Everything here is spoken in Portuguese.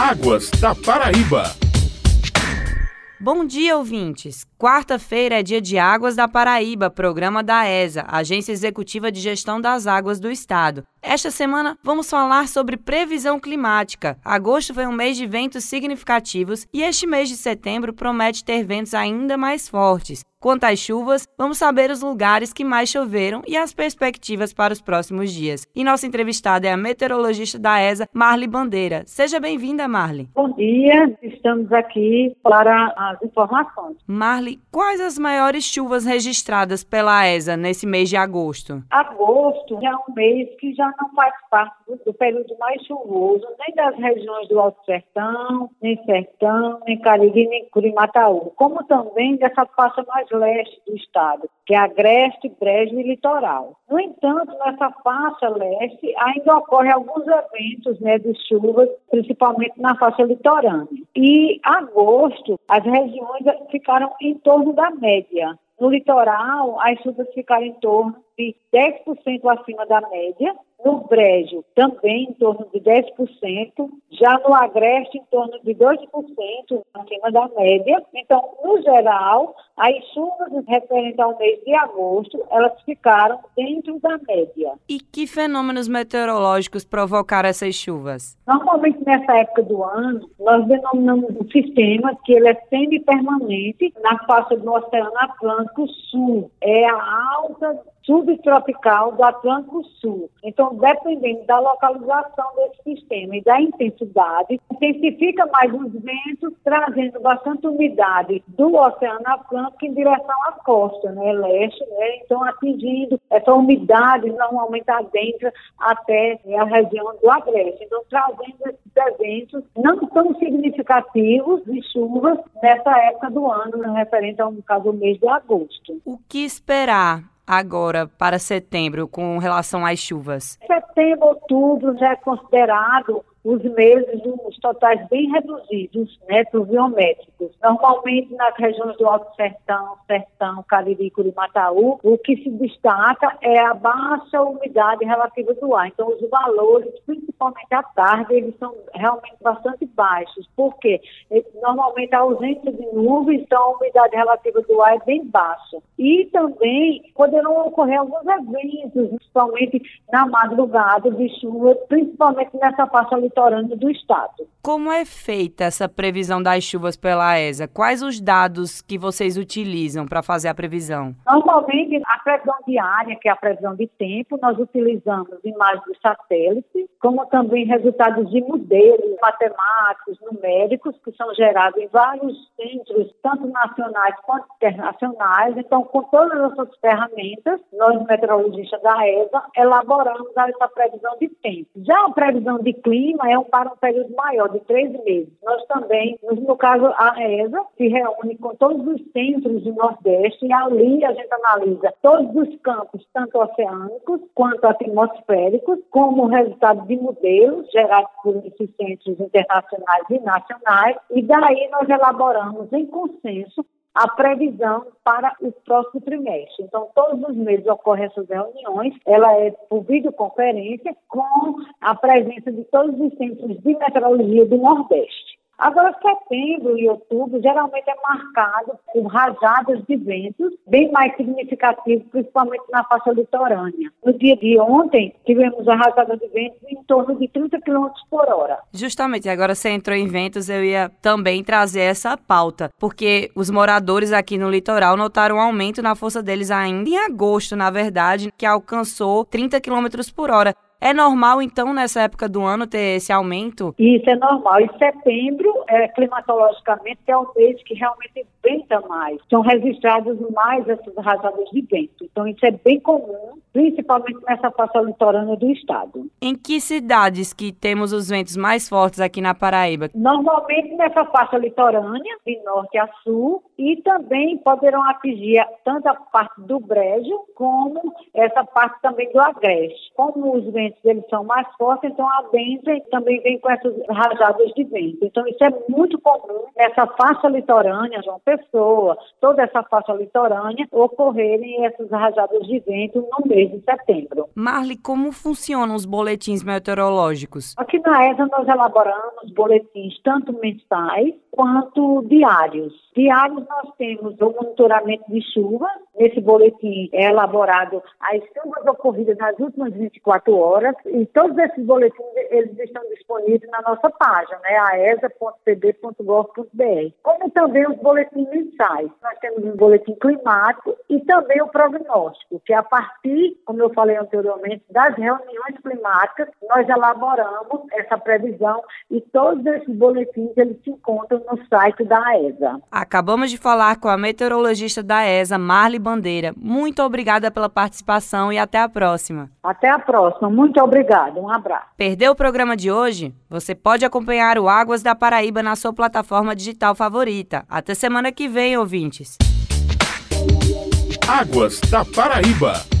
Águas da Paraíba. Bom dia, ouvintes! Quarta-feira é dia de Águas da Paraíba, programa da ESA, Agência Executiva de Gestão das Águas do Estado. Esta semana vamos falar sobre previsão climática. Agosto foi um mês de ventos significativos e este mês de setembro promete ter ventos ainda mais fortes. Quanto às chuvas, vamos saber os lugares que mais choveram e as perspectivas para os próximos dias. E nossa entrevistada é a meteorologista da ESA, Marli Bandeira. Seja bem-vinda, Marli. Bom dia, estamos aqui para as informações. Marli, quais as maiores chuvas registradas pela ESA nesse mês de agosto? Agosto é um mês que já não faz parte do, do período mais chuvoso, nem das regiões do Alto Sertão, nem Sertão, nem Cariri, nem Curimataú, como também dessa faixa mais leste do estado, que é Agreste, Brejo e Litoral. No entanto, nessa faixa leste ainda ocorrem alguns eventos né, de chuvas, principalmente na faixa litorânea. E agosto, as regiões ficaram em torno da média. No litoral, as chuvas ficaram em torno de 10% acima da média no Brejo, também em torno de 10%, já no Agreste, em torno de 2% acima da média. Então, no geral, as chuvas referentes ao mês de agosto, elas ficaram dentro da média. E que fenômenos meteorológicos provocaram essas chuvas? Normalmente, nessa época do ano, nós denominamos um sistema que ele é semi-permanente na faixa do Oceano Atlântico Sul. É a alta subtropical do Atlântico Sul. Então, dependendo da localização desse sistema e da intensidade, intensifica mais os ventos, trazendo bastante umidade do Oceano Atlântico em direção à costa, né, leste, né, então atingindo essa umidade normalmente adentra até né, a região do Agreste. Então, trazendo esses eventos não tão significativos de chuvas nessa época do ano, né, referente ao caso do mês de agosto. O que esperar agora para setembro com relação às chuvas? Setembro, outubro já é considerado os meses os totais bem reduzidos, né, pluviométricos. Normalmente nas regiões do Alto Sertão, Sertão, Cariri, Curimataú, o que se destaca é a baixa umidade relativa do ar. Então os valores, principalmente à tarde, eles são realmente bastante baixos. Por quê? Normalmente a ausência de nuvens, então a umidade relativa do ar é bem baixa. E também poderão ocorrer alguns eventos, principalmente na madrugada de chuva, principalmente nessa faixa do estado. Como é feita essa previsão das chuvas pela ESA? Quais os dados que vocês utilizam para fazer a previsão? Normalmente, a previsão diária, que é a previsão de tempo, nós utilizamos imagens de satélite, como também resultados de modelos matemáticos, numéricos, que são gerados em vários centros, tanto nacionais quanto internacionais. Então, com todas essas ferramentas, nós, meteorologistas da ESA, elaboramos essa previsão de tempo. Já a previsão de clima, é um, para um período maior, de três meses. Nós também, no caso, a ESA se reúne com todos os centros do Nordeste e ali a gente analisa todos os campos, tanto oceânicos quanto atmosféricos, como resultado de modelos gerados por esses centros internacionais e nacionais, e daí nós elaboramos em consenso a previsão para o próximo trimestre. Então, todos os meses ocorrem essas reuniões, ela é por videoconferência com a presença de todos os centros de meteorologia do Nordeste. Agora, setembro e outubro geralmente é marcado por rajadas de ventos bem mais significativos, principalmente na faixa litorânea. No dia de ontem, tivemos a rajada de ventos em torno de 30 km por hora. Justamente, agora você entrou em ventos, eu ia também trazer essa pauta, porque os moradores aqui no litoral notaram um aumento na força deles ainda em agosto, na verdade, que alcançou 30 km por hora. É normal, então, nessa época do ano ter esse aumento? Isso é normal. Em setembro, é, climatologicamente, é o mês que realmente venta mais. São registradas mais essas rajadas de vento. Então, isso é bem comum, principalmente nessa faixa litorânea do estado. Em que cidades que temos os ventos mais fortes aqui na Paraíba? Normalmente nessa faixa litorânea, de norte a sul, e também poderão atingir tanto a parte do Brejo como essa parte também do Agreste. Como os ventos eles são mais fortes, então a Benza também vem com essas rajadas de vento. Então isso é muito comum nessa faixa litorânea, João Pessoa, toda essa faixa litorânea, ocorrerem essas rajadas de vento no meio 3 de setembro. Marli, como funcionam os boletins meteorológicos? Aqui na ESA nós elaboramos boletins tanto mensais quanto diários. Diários nós temos o monitoramento de chuvas, Nesse boletim é elaborado as chuvas ocorridas nas últimas 24 horas e todos esses boletins eles estão disponíveis na nossa página, né, aesa.pb.gov.br. Como também os boletins mensais. Nós temos um boletim climático e também o prognóstico, que é a partir, como eu falei anteriormente, das reuniões climáticas, nós elaboramos essa previsão e todos esses boletins eles se encontram no site da AESA. Acabamos de falar com a meteorologista da ESA, Marli Bandeira. Muito obrigada pela participação e até a próxima. Até a próxima. Muito obrigada. Um abraço. Perdeu o programa de hoje? Você pode acompanhar o Águas da Paraíba na sua plataforma digital favorita. Até semana que vem, ouvintes. Águas da Paraíba.